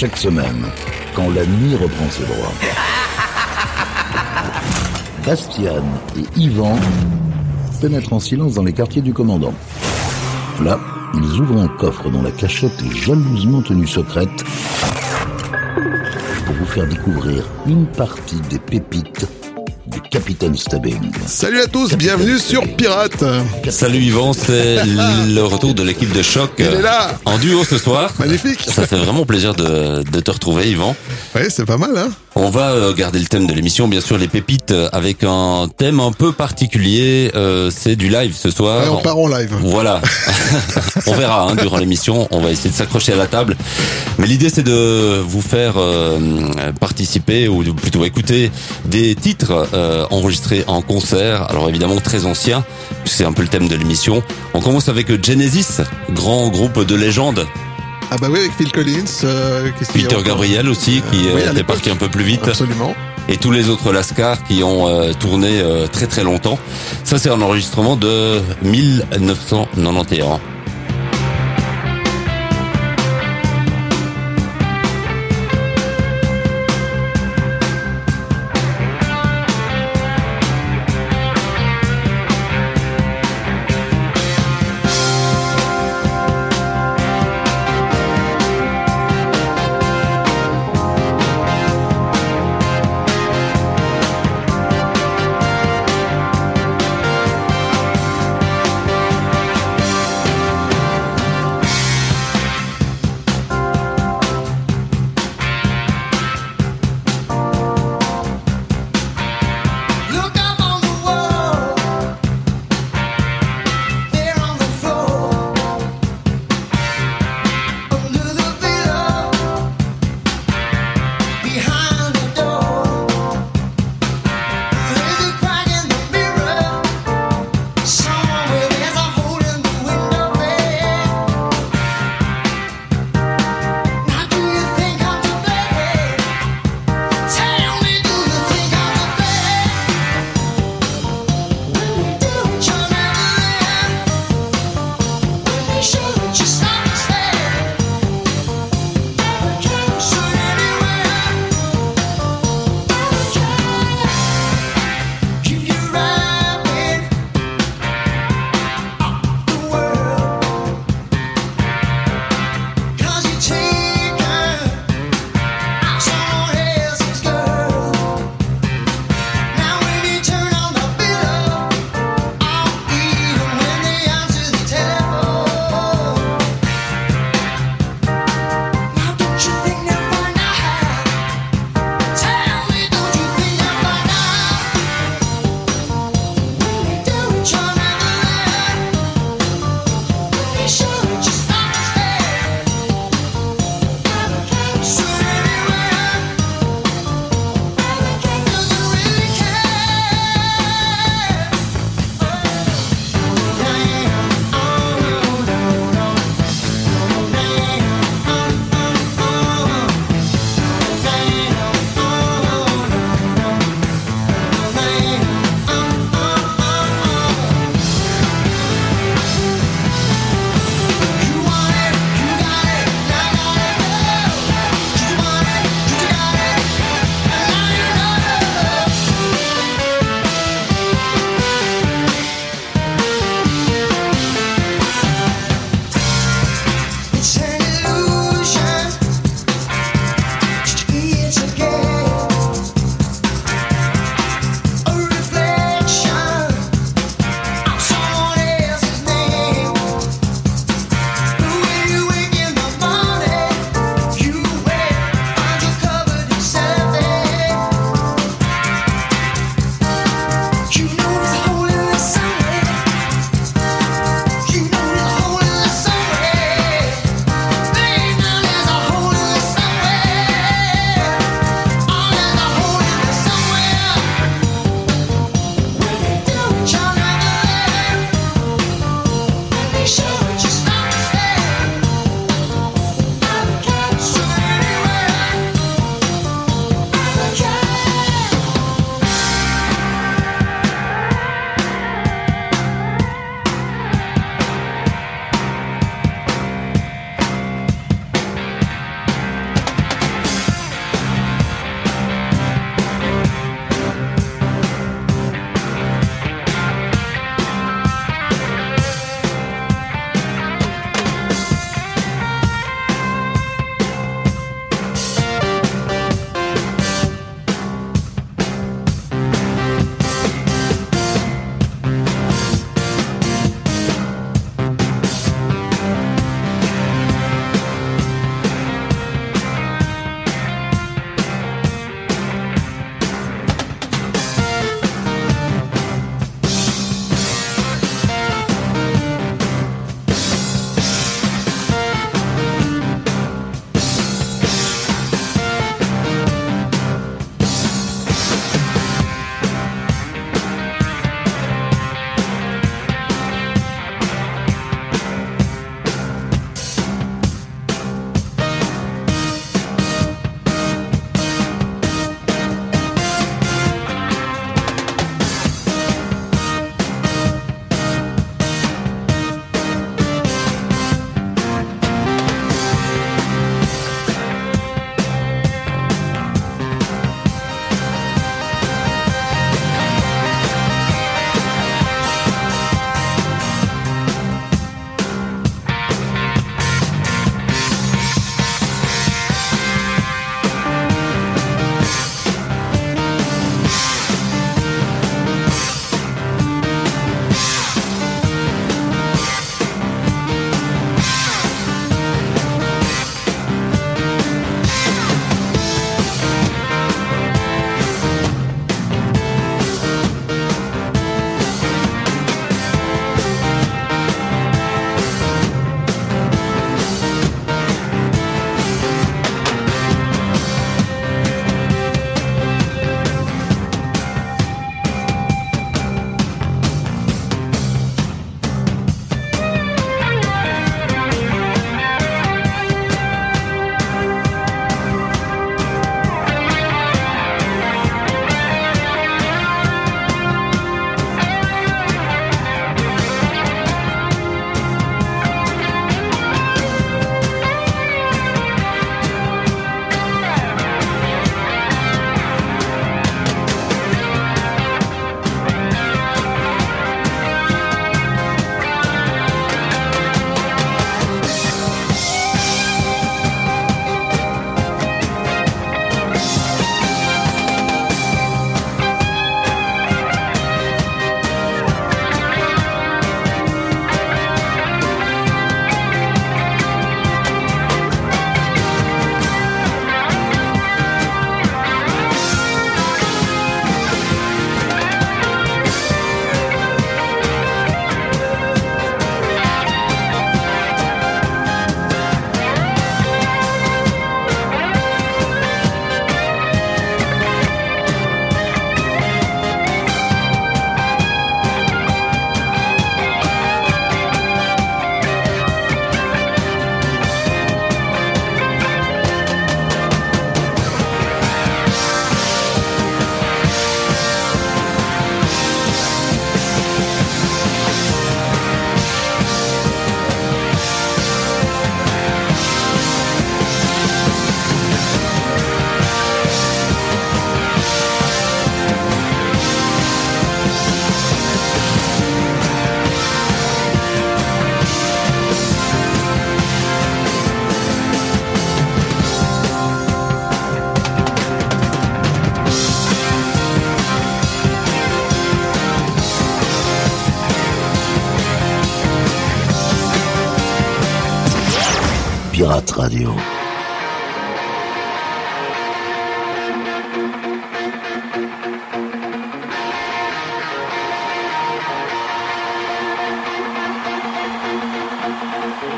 chaque semaine, quand la nuit reprend ses droits. Bastian et Yvan pénètrent en silence dans les quartiers du commandant. Là, ils ouvrent un coffre dont la cachette est jalousement tenue secrète pour vous faire découvrir une partie des pépites Capitaine Stubbing. Salut à tous, bienvenue sur Pirate. Salut Yvan, c'est le retour de l'équipe de choc. Il est là. En duo ce soir. Magnifique. Ça fait vraiment plaisir de, de te retrouver Yvan. Ouais, c'est pas mal, hein On va euh, garder le thème de l'émission, bien sûr, les pépites, euh, avec un thème un peu particulier. Euh, c'est du live ce soir. Ouais, on part en live. Voilà. on verra hein, durant l'émission. On va essayer de s'accrocher à la table. Mais l'idée, c'est de vous faire euh, participer ou plutôt écouter des titres euh, enregistrés en concert. Alors évidemment très anciens. C'est un peu le thème de l'émission. On commence avec Genesis, grand groupe de légende. Ah bah oui, avec Phil Collins. Euh, Peter Gabriel aussi, qui Euh, oui, euh, est l'époque. parti un peu plus vite. Absolument. et tous les autres Lascar qui ont euh, tourné euh, très très longtemps. Ça c'est un enregistrement de 1991.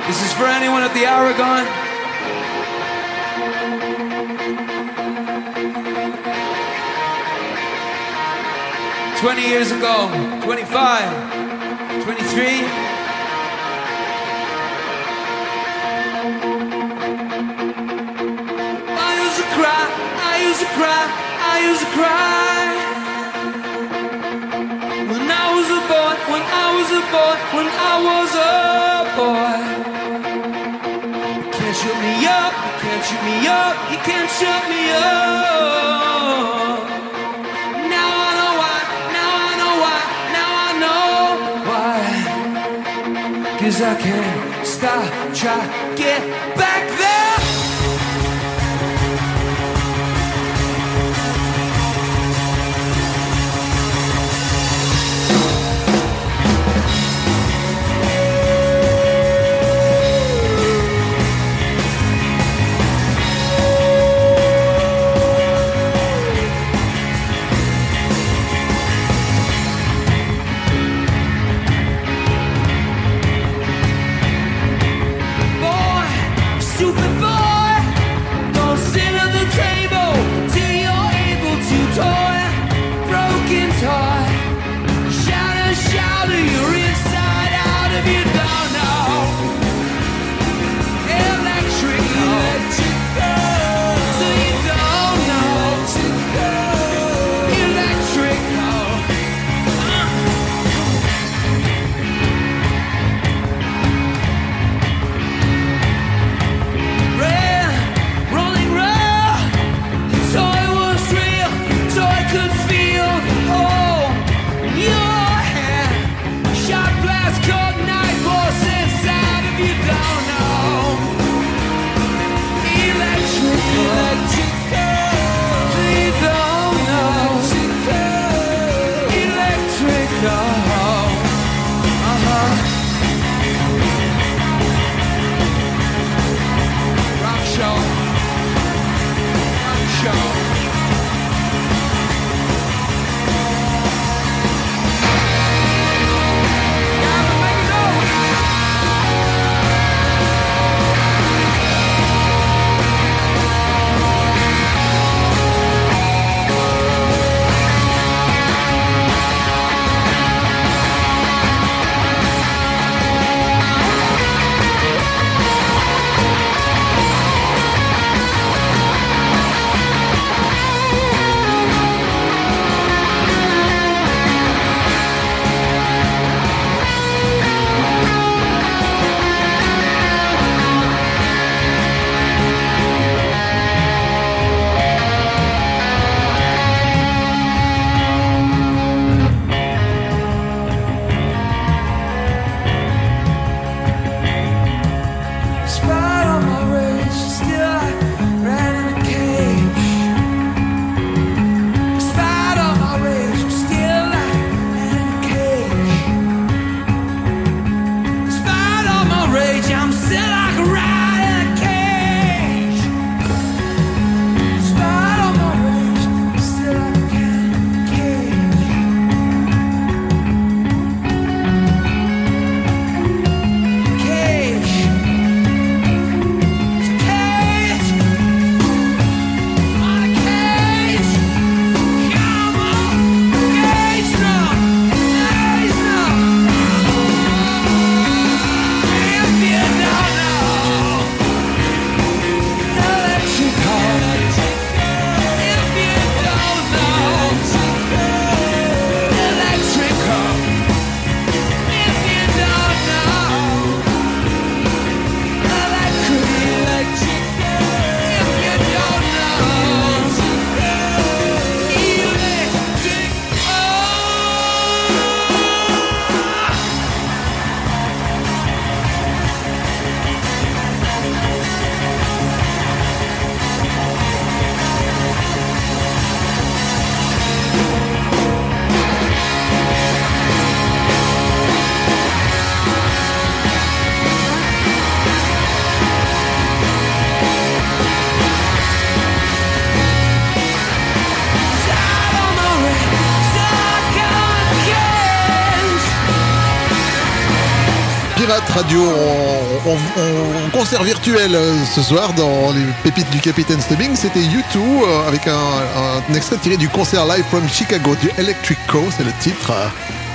This is for anyone at the Aragon. Twenty years ago, 25, 23. I used to cry, I used to cry, I used to cry. When I was a boy, when I was a boy, when I was a boy. Shut me up, you can't shut me up, you can't shut me up. Now I know why, now I know why, now I know why. Cause I can't stop, try, get back Radio en, en- en concert virtuel euh, ce soir dans les pépites du Capitaine Stubbing. C'était U2 euh, avec un, un extrait tiré du concert live from Chicago du Electric Co, c'est le titre.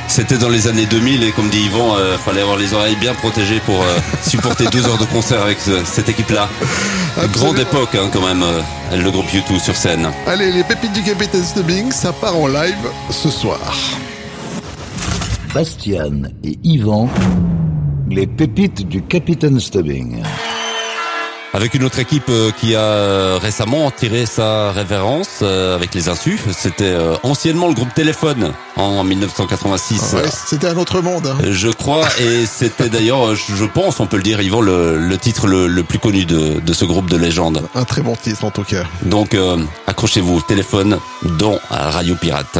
C'était dans les années 2000 et comme dit Yvan, euh, fallait avoir les oreilles bien protégées pour euh, supporter deux heures de concert avec ce- cette équipe-là. Grande époque hein, quand même, euh, le groupe YouTube sur scène. Allez, les pépites du Capitaine Stubbing, ça part en live ce soir. Bastian et Yvan, les pépites du Capitaine Stubbing. Avec une autre équipe euh, qui a euh, récemment tiré sa révérence euh, avec les insus. C'était anciennement le groupe Téléphone en 1986. Ouais, c'était un autre monde. hein. Je crois, et c'était d'ailleurs, je je pense, on peut le dire, Yvan, le, le titre le, le plus connu de, de ce groupe de légende. Un très bon titre en tout cas. Donc, euh, accrochez-vous, téléphone dans Radio Pirate.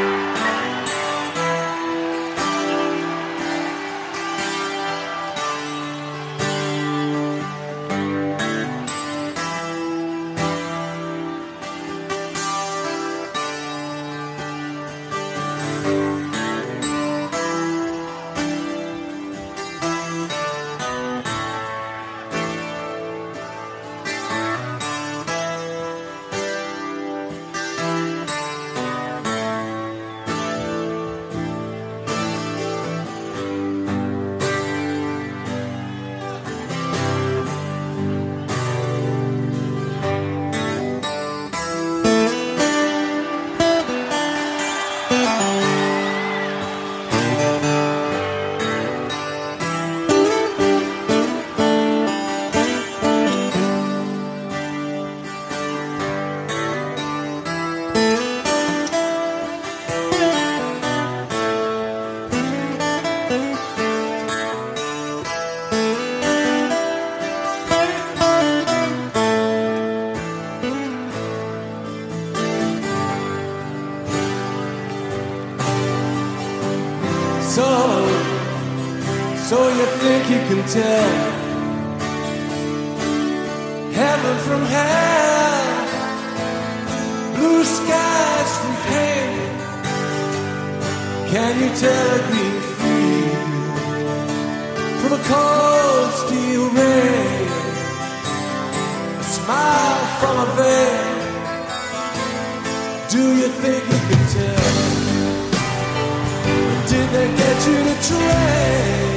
think you tell? Did they get you to trade?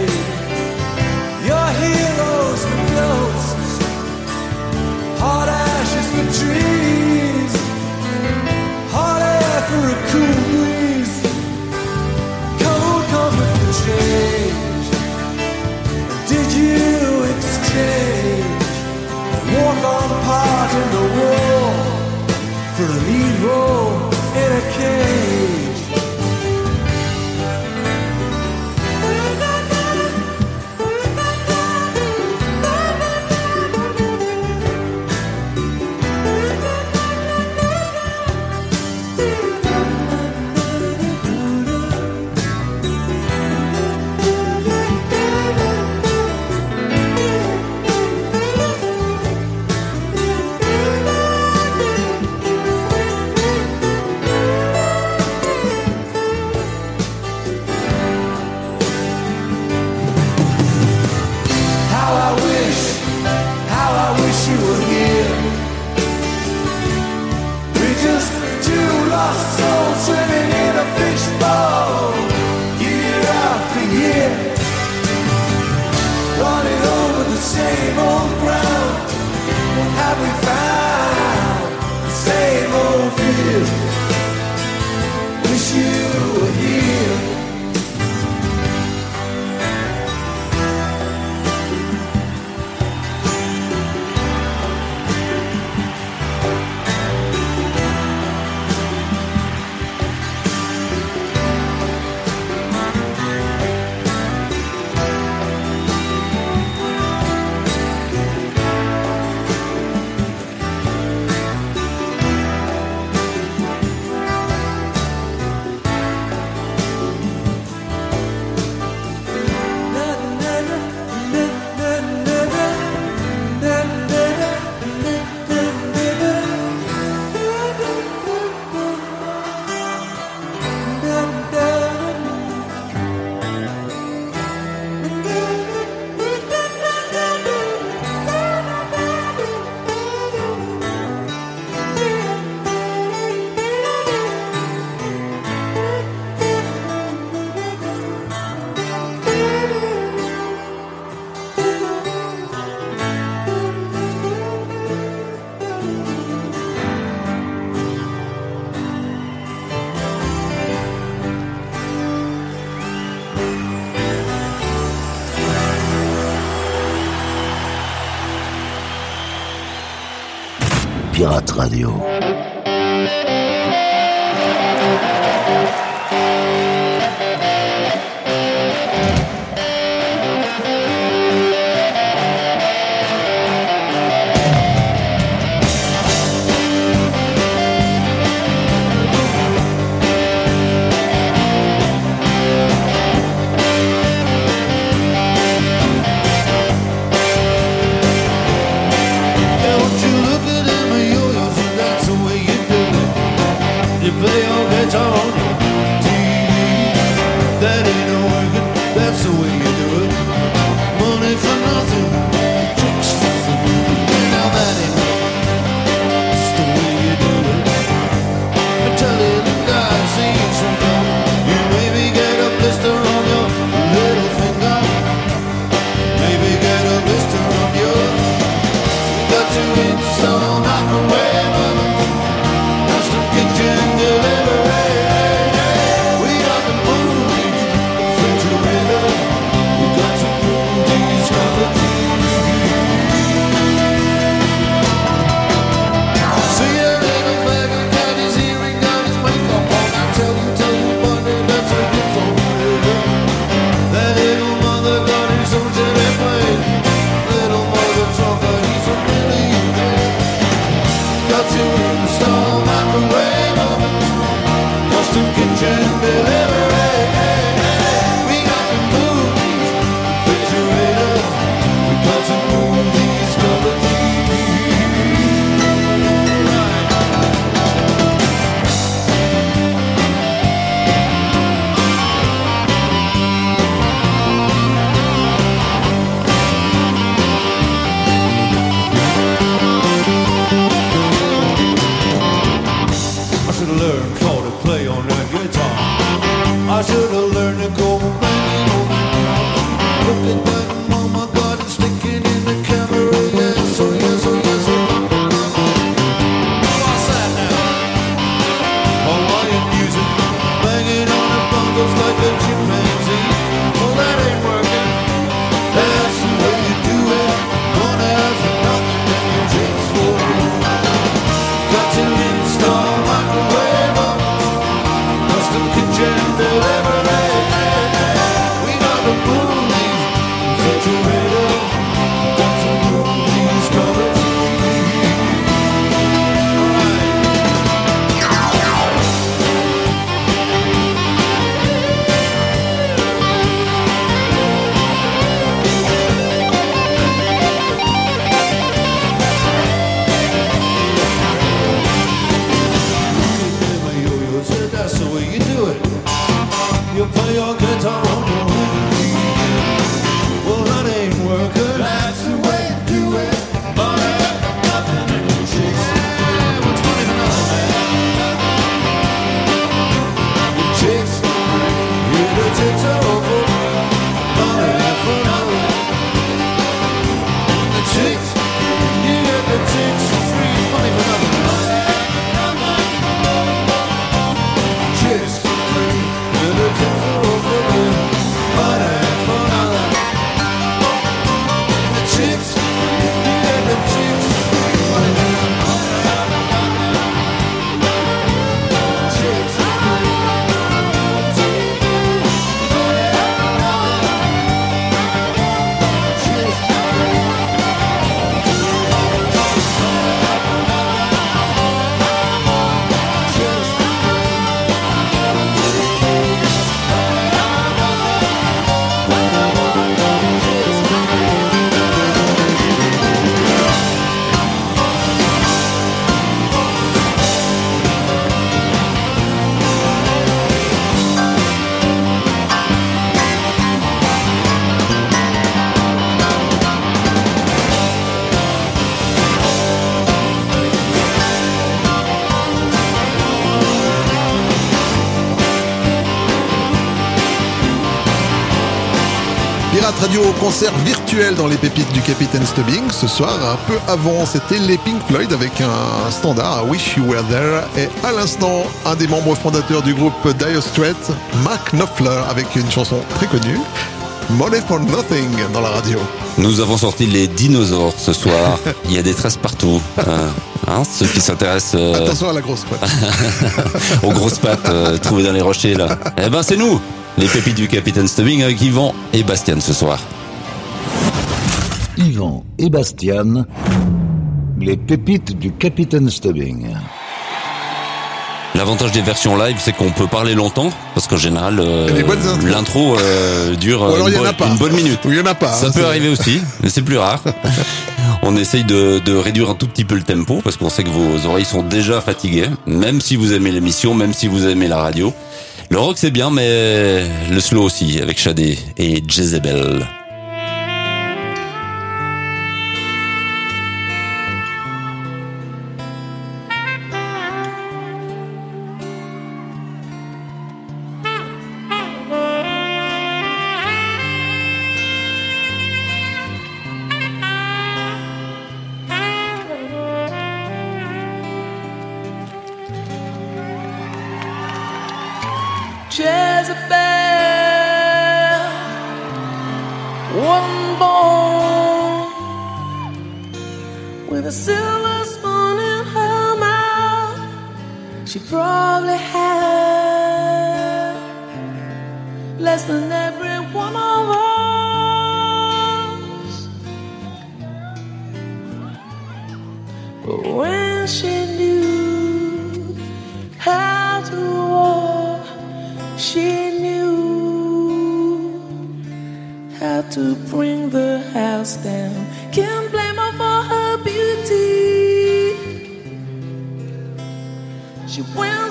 Pirate Radio. Pirate Radio concert virtuel dans les pépites du Capitaine Stubbing. Ce soir, un peu avant, c'était les Pink Floyd avec un standard, I Wish You Were There. Et à l'instant, un des membres fondateurs du groupe Dire Straits, Mark Knopfler, avec une chanson très connue, Money for Nothing, dans la radio. Nous avons sorti les dinosaures ce soir. Il y a des traces partout. Euh, hein, ceux qui s'intéressent euh, Attention à la grosse patte. aux grosses pattes euh, trouvées dans les rochers là. Eh ben c'est nous, les pépites du capitaine Stubbing avec Yvan et Bastian ce soir. Yvan et Bastian, les pépites du capitaine Stubbing. L'avantage des versions live, c'est qu'on peut parler longtemps, parce qu'en général, euh, l'intro dure une, bonne minute. Ça peut arriver aussi, mais c'est plus rare. On essaye de, réduire un tout petit peu le tempo, parce qu'on sait que vos oreilles sont déjà fatiguées, même si vous aimez l'émission, même si vous aimez la radio. Le rock c'est bien, mais le slow aussi, avec Shadé et Jezebel. But when she knew how to walk, she knew how to bring the house down. Can't blame her for her beauty. She went.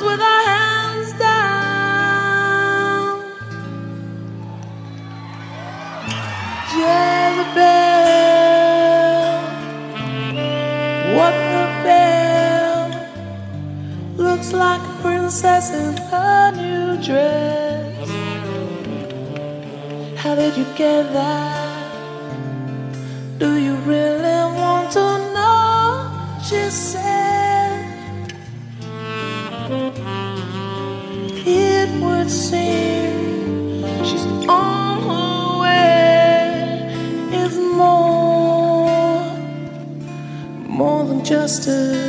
possessing a new dress. How did you get that? Do you really want to know? She said, It would seem she's on her way. It's more, more than just a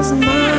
was mine.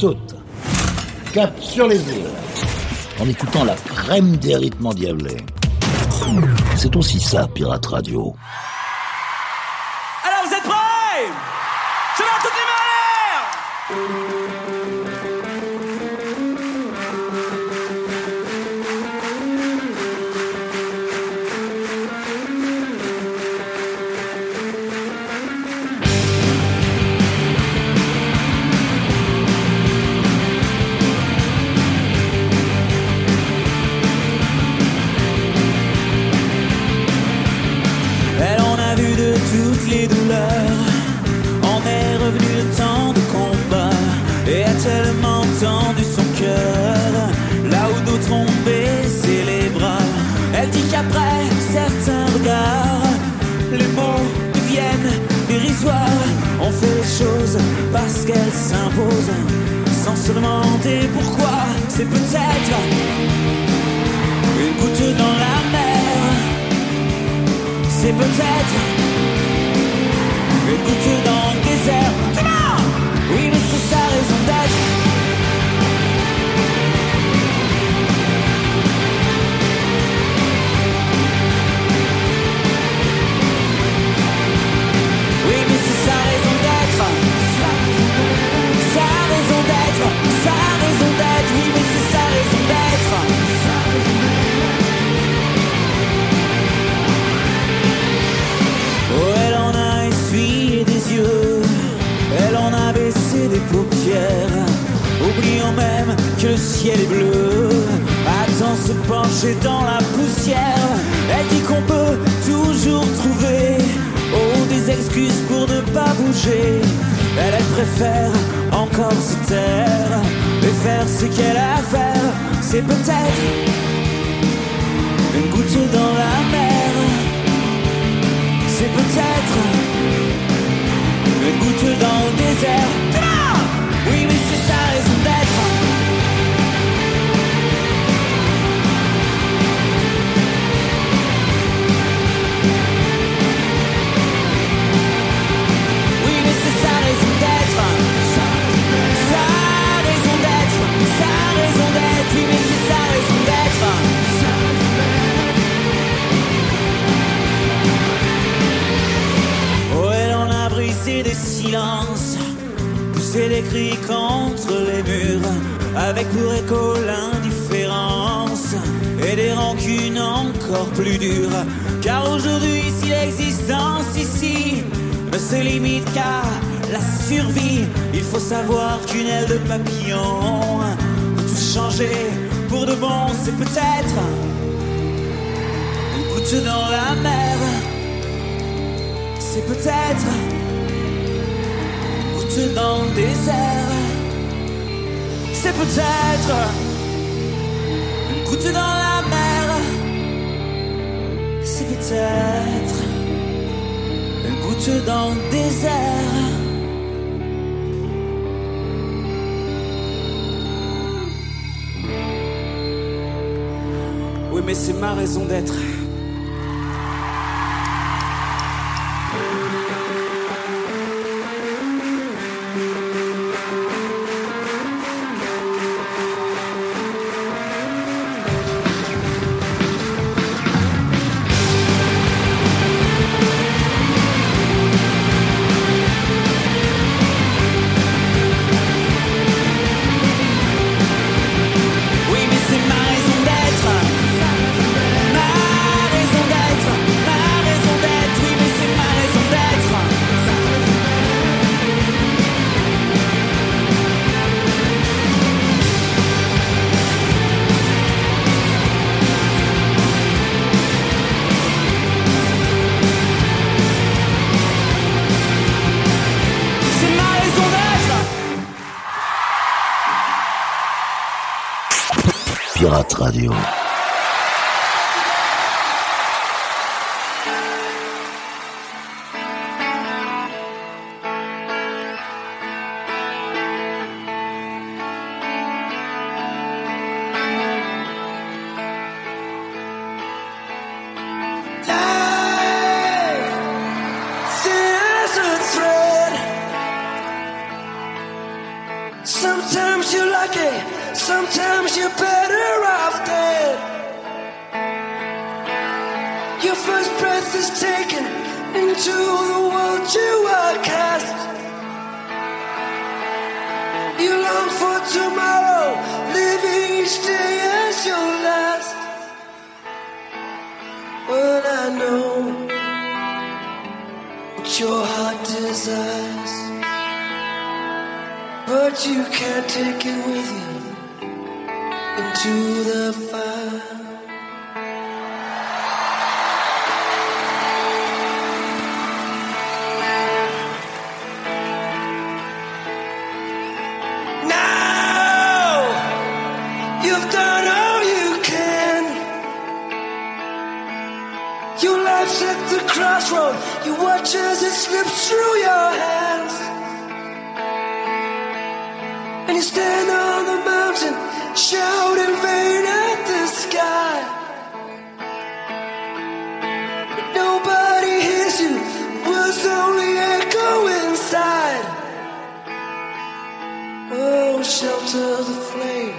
Toutes. Cap sur les îles. En écoutant la crème des rythmes endiablés. C'est aussi ça, Pirate Radio. Alors vous êtes prêts? Je vais toutes les mains une goutte dans la mer. C'est peut-être une goutte dans le désert. Poussé des cris contre les murs, avec pour écho l'indifférence et des rancunes encore plus dures. Car aujourd'hui, si l'existence ici ne se limite qu'à la survie, il faut savoir qu'une aile de papillon peut tout changer pour de bon. C'est peut-être une goutte dans la mer. C'est peut-être dans le désert. C'est peut-être une goutte dans la mer. C'est peut-être une goutte dans le désert. Oui, mais c'est ma raison d'être. Radio. Crossroad. You watch as it slips through your hands. And you stand on the mountain, shout in vain at the sky. But nobody hears you, words only echo inside. Oh, shelter the flame,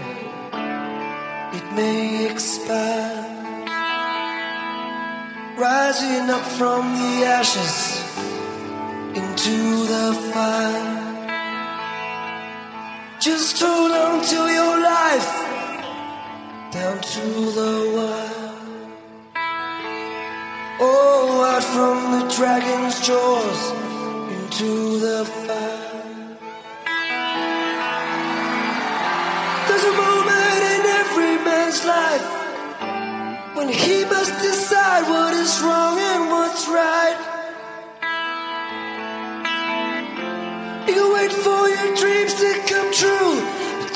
it may expire. Rising up from the ashes into the fire. Just hold on to your life down to the wire. Oh, out from the dragon's jaws into the fire. There's a moment in every man's life when he must decide what is wrong and what's right. You wait for your dreams to come true.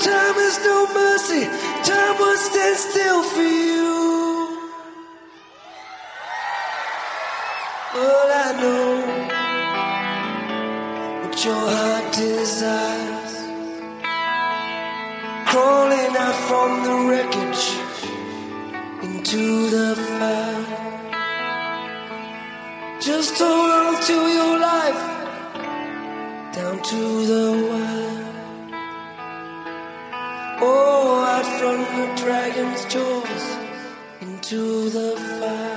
Time has no mercy. Time will stand still for you. All I know what your heart desires. Crawling out from the wreckage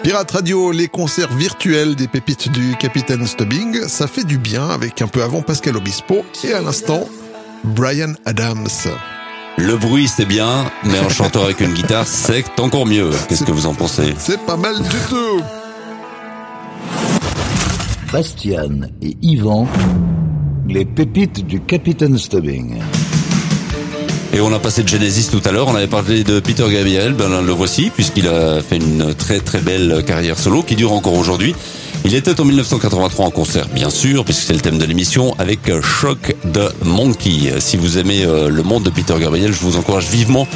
Pirate Radio, les concerts virtuels des pépites du Capitaine Stubbing, ça fait du bien avec un peu avant Pascal Obispo et à l'instant Brian Adams. Le bruit c'est bien, mais un chanteur avec une guitare c'est encore mieux. Qu'est-ce que vous en pensez? C'est pas mal du tout. Bastian et Yvan, les pépites du Capitaine Stubbing. Et on a passé de Genesis tout à l'heure, on avait parlé de Peter Gabriel, ben le voici, puisqu'il a fait une très très belle carrière solo qui dure encore aujourd'hui. Il était en 1983 en concert, bien sûr, puisque c'est le thème de l'émission, avec Shock the Monkey. Si vous aimez euh, le monde de Peter Gabriel, je vous encourage vivement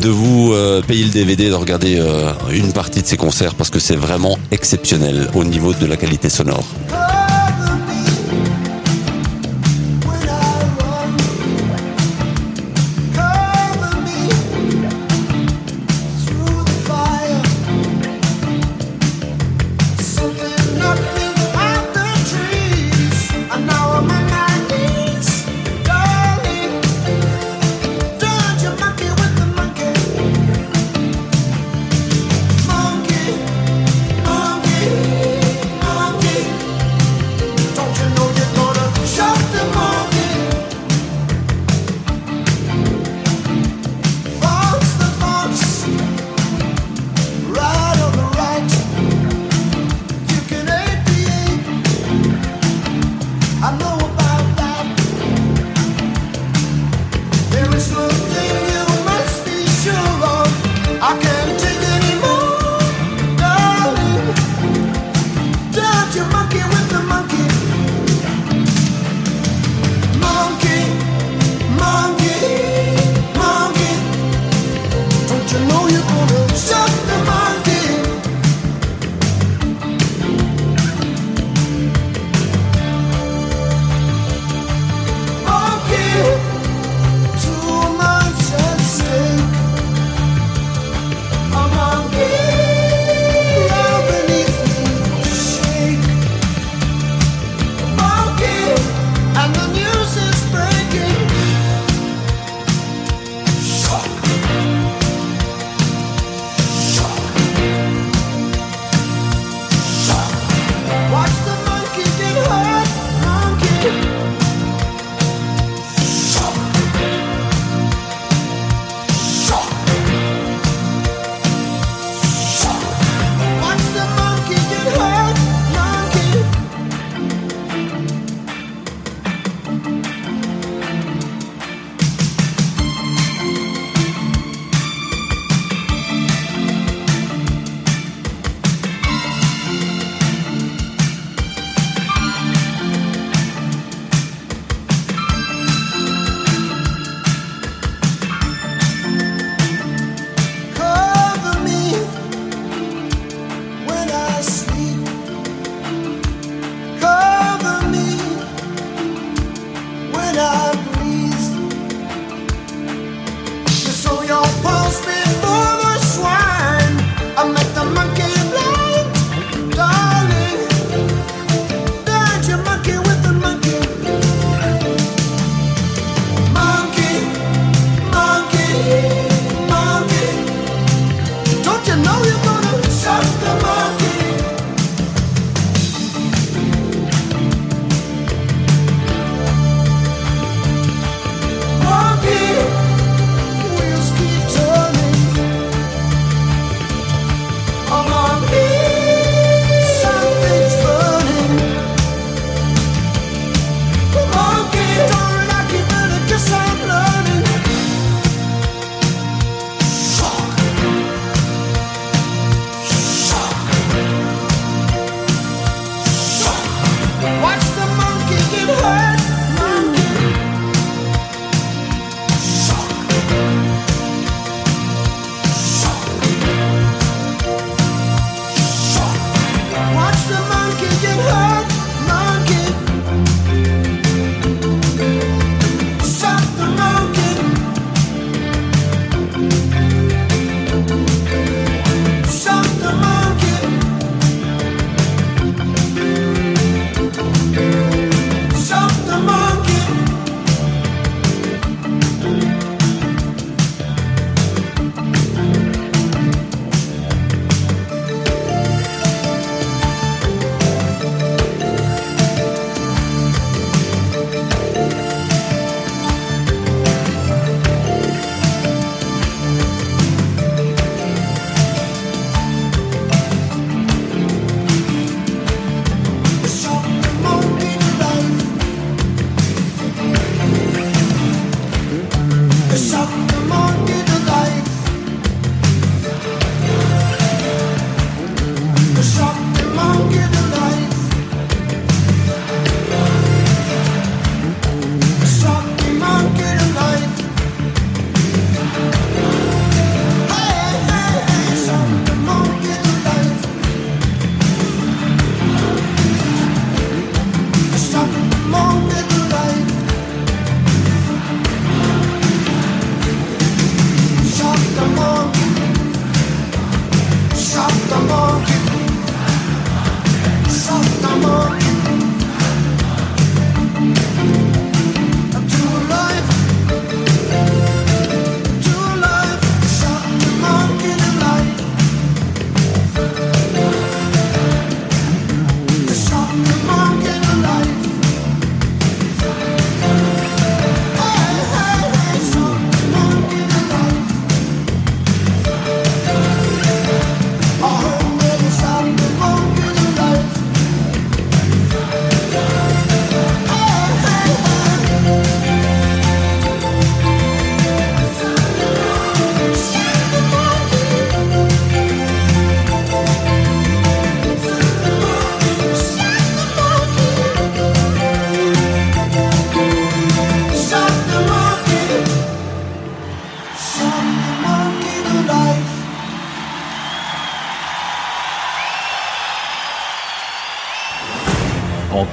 de vous euh, payer le DVD, de regarder euh, une partie de ses concerts, parce que c'est vraiment exceptionnel au niveau de la qualité sonore.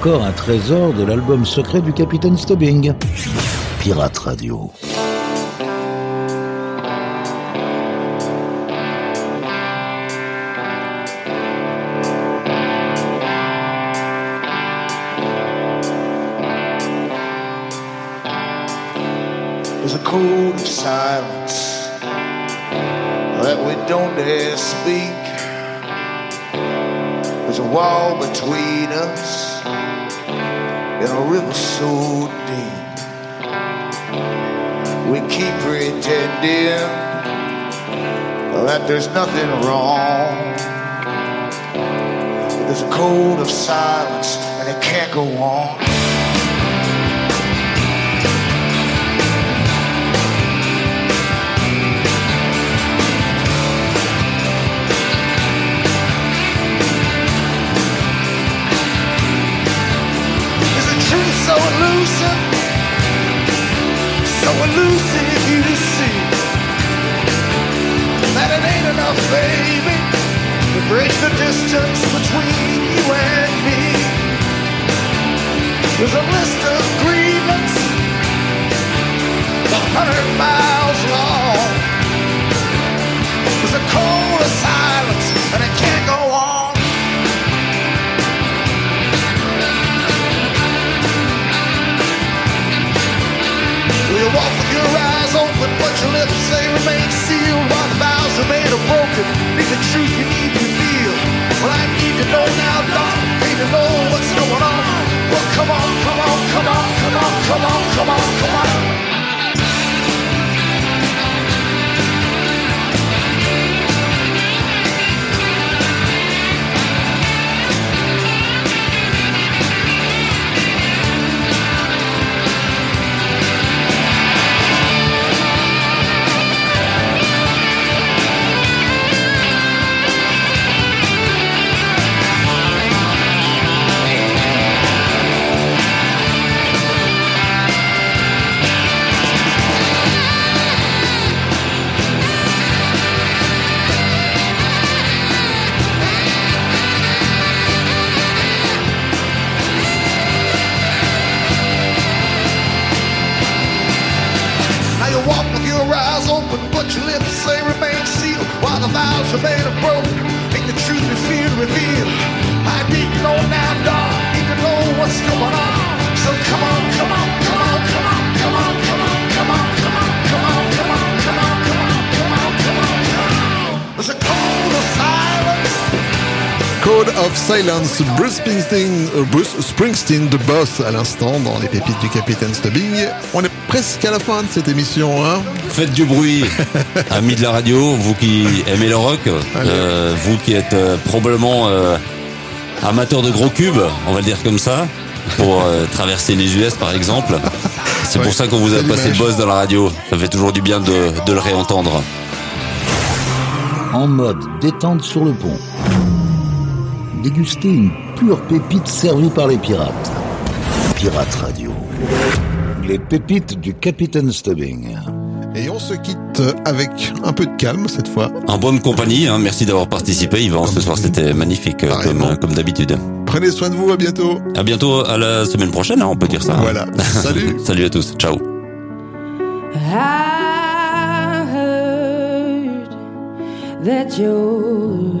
Encore un trésor de l'album secret du Capitaine Stubbing. Pirate Radio. There's a code silence that we don't dare speak. There's a wall between us and a river so deep. We keep pretending that there's nothing wrong. But there's a code of silence and it can't go on. So elusive you see that it ain't enough, baby, to bridge the distance between you and me. There's a list of grievance a hundred miles your open, but your lips say remain sealed while the vows are made are broken. Need the truth you need to feel. Well, I need to know now, dog. Need to know what's going on. Well, come on, come on, come on, come on, come on, come on, come on. Of Silence, Bruce Springsteen, euh, Bruce Springsteen de Boss à l'instant dans les pépites du Capitaine Stubbing. On est presque à la fin de cette émission, hein. Faites du bruit, amis de la radio, vous qui aimez le rock, euh, vous qui êtes euh, probablement euh, amateurs de gros cubes, on va le dire comme ça, pour euh, traverser les US par exemple. C'est Ouais, pour ça qu'on vous a passé le boss dans la radio. Ça fait toujours du bien de, de le réentendre. En mode détente sur le pont. Dégustez une pure pépite servie par les pirates. Pirate Radio. Les pépites du Capitaine Stubbing. Et on se quitte avec un peu de calme cette fois. En bonne compagnie, hein, merci d'avoir participé Yvan, ce soir c'était magnifique comme, comme d'habitude. Prenez soin de vous, à bientôt. À bientôt, à la semaine prochaine, hein, on peut dire ça. hein. Voilà. Salut. Salut à tous, ciao. I heard that you're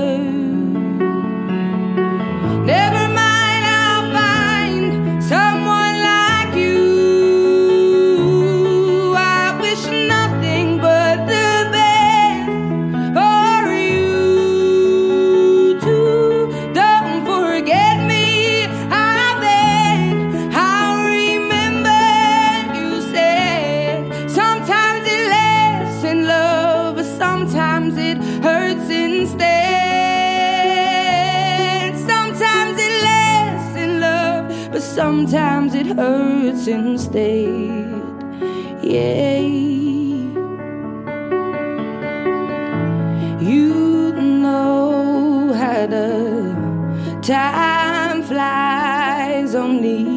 Sometimes it hurts instead. Yeah. You know how the time flies only.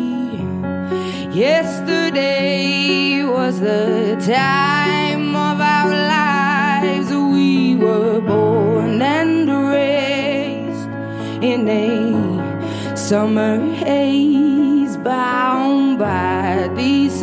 Yesterday was the time of our lives. We were born and raised in a summer haze,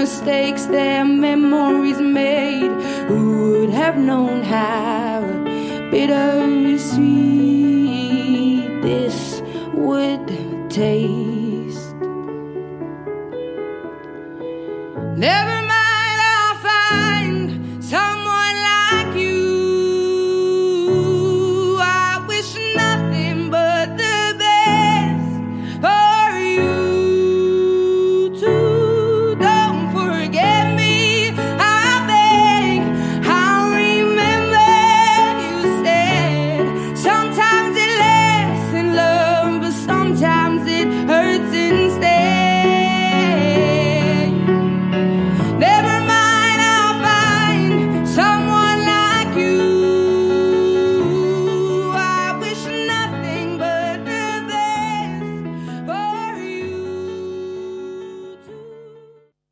Mistakes, their memories made. Who would have known how bittersweet